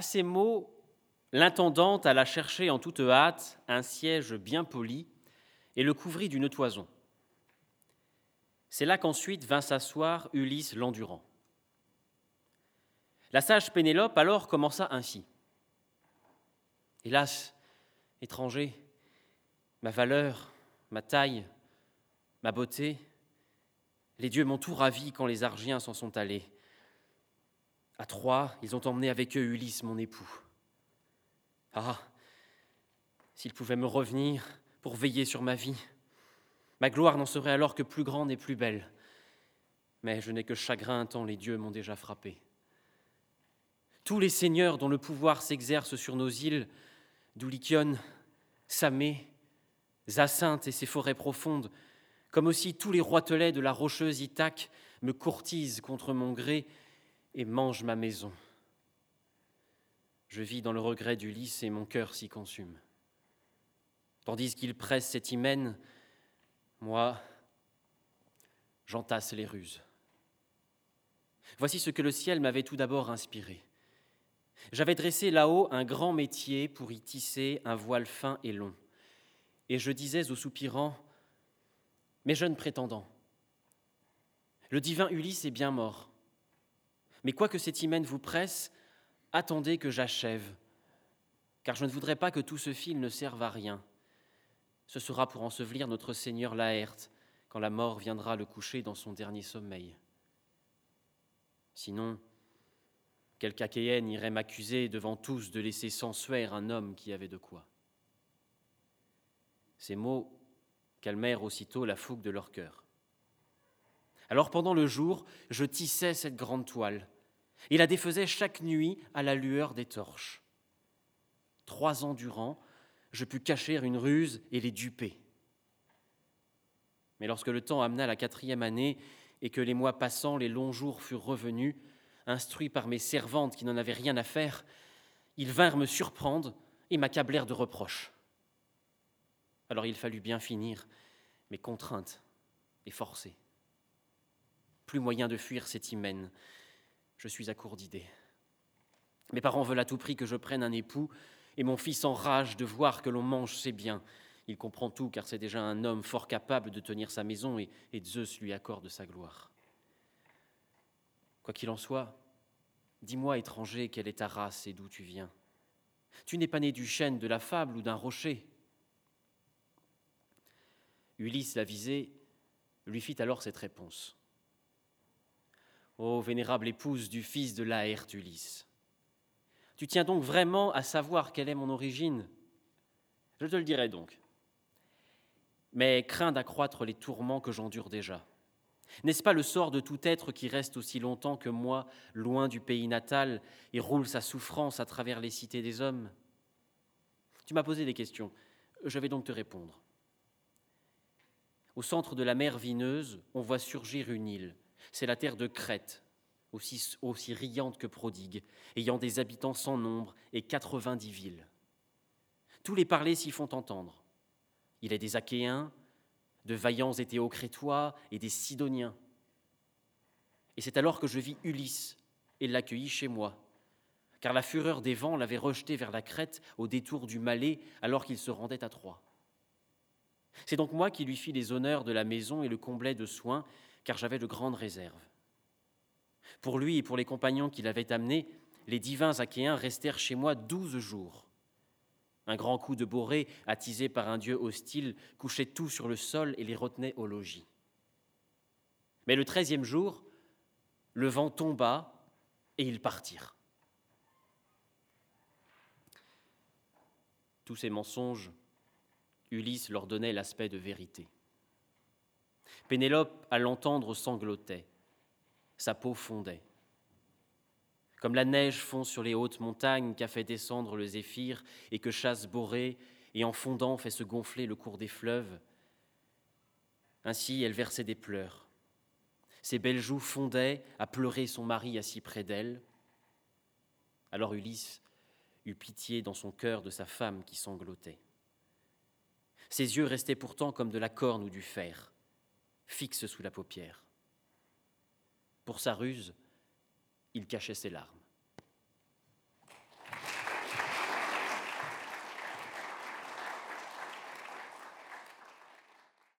À ces mots, l'intendante alla chercher en toute hâte un siège bien poli et le couvrit d'une toison. C'est là qu'ensuite vint s'asseoir Ulysse l'endurant. La sage Pénélope alors commença ainsi. Hélas, étranger, ma valeur, ma taille, ma beauté, les dieux m'ont tout ravi quand les Argiens s'en sont allés. À Troie, ils ont emmené avec eux Ulysse, mon époux. Ah, s'ils pouvaient me revenir pour veiller sur ma vie, ma gloire n'en serait alors que plus grande et plus belle. Mais je n'ai que chagrin tant les dieux m'ont déjà frappé. Tous les seigneurs dont le pouvoir s'exerce sur nos îles, d'Oulikion, Samé, Zacinthe et ses forêts profondes, comme aussi tous les roitelets de la rocheuse Ithaque me courtisent contre mon gré et mangent ma maison. Je vis dans le regret d'Ulysse et mon cœur s'y consume. Tandis qu'il presse cet hymen, moi, j'entasse les ruses. Voici ce que le ciel m'avait tout d'abord inspiré. J'avais dressé là-haut un grand métier pour y tisser un voile fin et long. Et je disais aux soupirants, mes jeunes prétendants, le divin Ulysse est bien mort. Mais quoique cet hymen vous presse, attendez que j'achève, car je ne voudrais pas que tout ce fil ne serve à rien. Ce sera pour ensevelir notre Seigneur Laerte, quand la mort viendra le coucher dans son dernier sommeil. Sinon, quelque Achéenne irait m'accuser devant tous de laisser sensuaire un homme qui avait de quoi. Ces mots calmèrent aussitôt la fougue de leur cœur. Alors pendant le jour, je tissais cette grande toile et la défaisais chaque nuit à la lueur des torches. Trois ans durant, je pus cacher une ruse et les duper. Mais lorsque le temps amena la quatrième année et que les mois passant, les longs jours furent revenus, instruits par mes servantes qui n'en avaient rien à faire, ils vinrent me surprendre et m'accablèrent de reproches. Alors il fallut bien finir mes contraintes et forcer. Plus moyen de fuir cet hymen. Je suis à court d'idées. Mes parents veulent à tout prix que je prenne un époux, et mon fils enrage de voir que l'on mange ses biens. Il comprend tout, car c'est déjà un homme fort capable de tenir sa maison, et, Zeus lui accorde sa gloire. Quoi qu'il en soit, dis-moi, étranger, quelle est ta race et d'où tu viens? Tu n'es pas né du chêne de la fable ou d'un rocher? Ulysse l'avisé lui fit alors cette réponse. Ô vénérable épouse du fils de Laerte Ulysse, tu tiens donc vraiment à savoir quelle est mon origine? Je te le dirai donc. Mais crains d'accroître les tourments que j'endure déjà. N'est-ce pas le sort de tout être qui reste aussi longtemps que moi, loin du pays natal, et roule sa souffrance à travers les cités des hommes? Tu m'as posé des questions, je vais donc te répondre. Au centre de la mer vineuse, on voit surgir une île. C'est la terre de Crète, aussi, riante que prodigue, ayant des habitants sans nombre et 90 villes. Tous les parlers s'y font entendre. Il est des Achéens, de vaillants et théocrétois et des Sidoniens. Et c'est alors que je vis Ulysse et l'accueillis chez moi, car la fureur des vents l'avait rejeté vers la Crète au détour du Malais alors qu'il se rendait à Troie. C'est donc moi qui lui fis les honneurs de la maison et le comblai de soins, car j'avais de grandes réserves. Pour lui et pour les compagnons qu'il avait amenés, les divins Achéens restèrent chez moi douze jours. Un grand coup de borée, attisé par un dieu hostile, couchait tout sur le sol et les retenait au logis. Mais le treizième jour, le vent tomba et ils partirent. Tous ces mensonges Ulysse leur donnait l'aspect de vérité. Pénélope, à l'entendre, sanglotait. Sa peau fondait. Comme la neige fond sur les hautes montagnes qu'a fait descendre le zéphyr et que chasse Borée, et en fondant fait se gonfler le cours des fleuves, ainsi elle versait des pleurs. Ses belles joues fondaient à pleurer son mari assis près d'elle. Alors Ulysse eut pitié dans son cœur de sa femme qui sanglotait. Ses yeux restaient pourtant comme de la corne ou du fer, fixes sous la paupière. Pour sa ruse, il cachait ses larmes.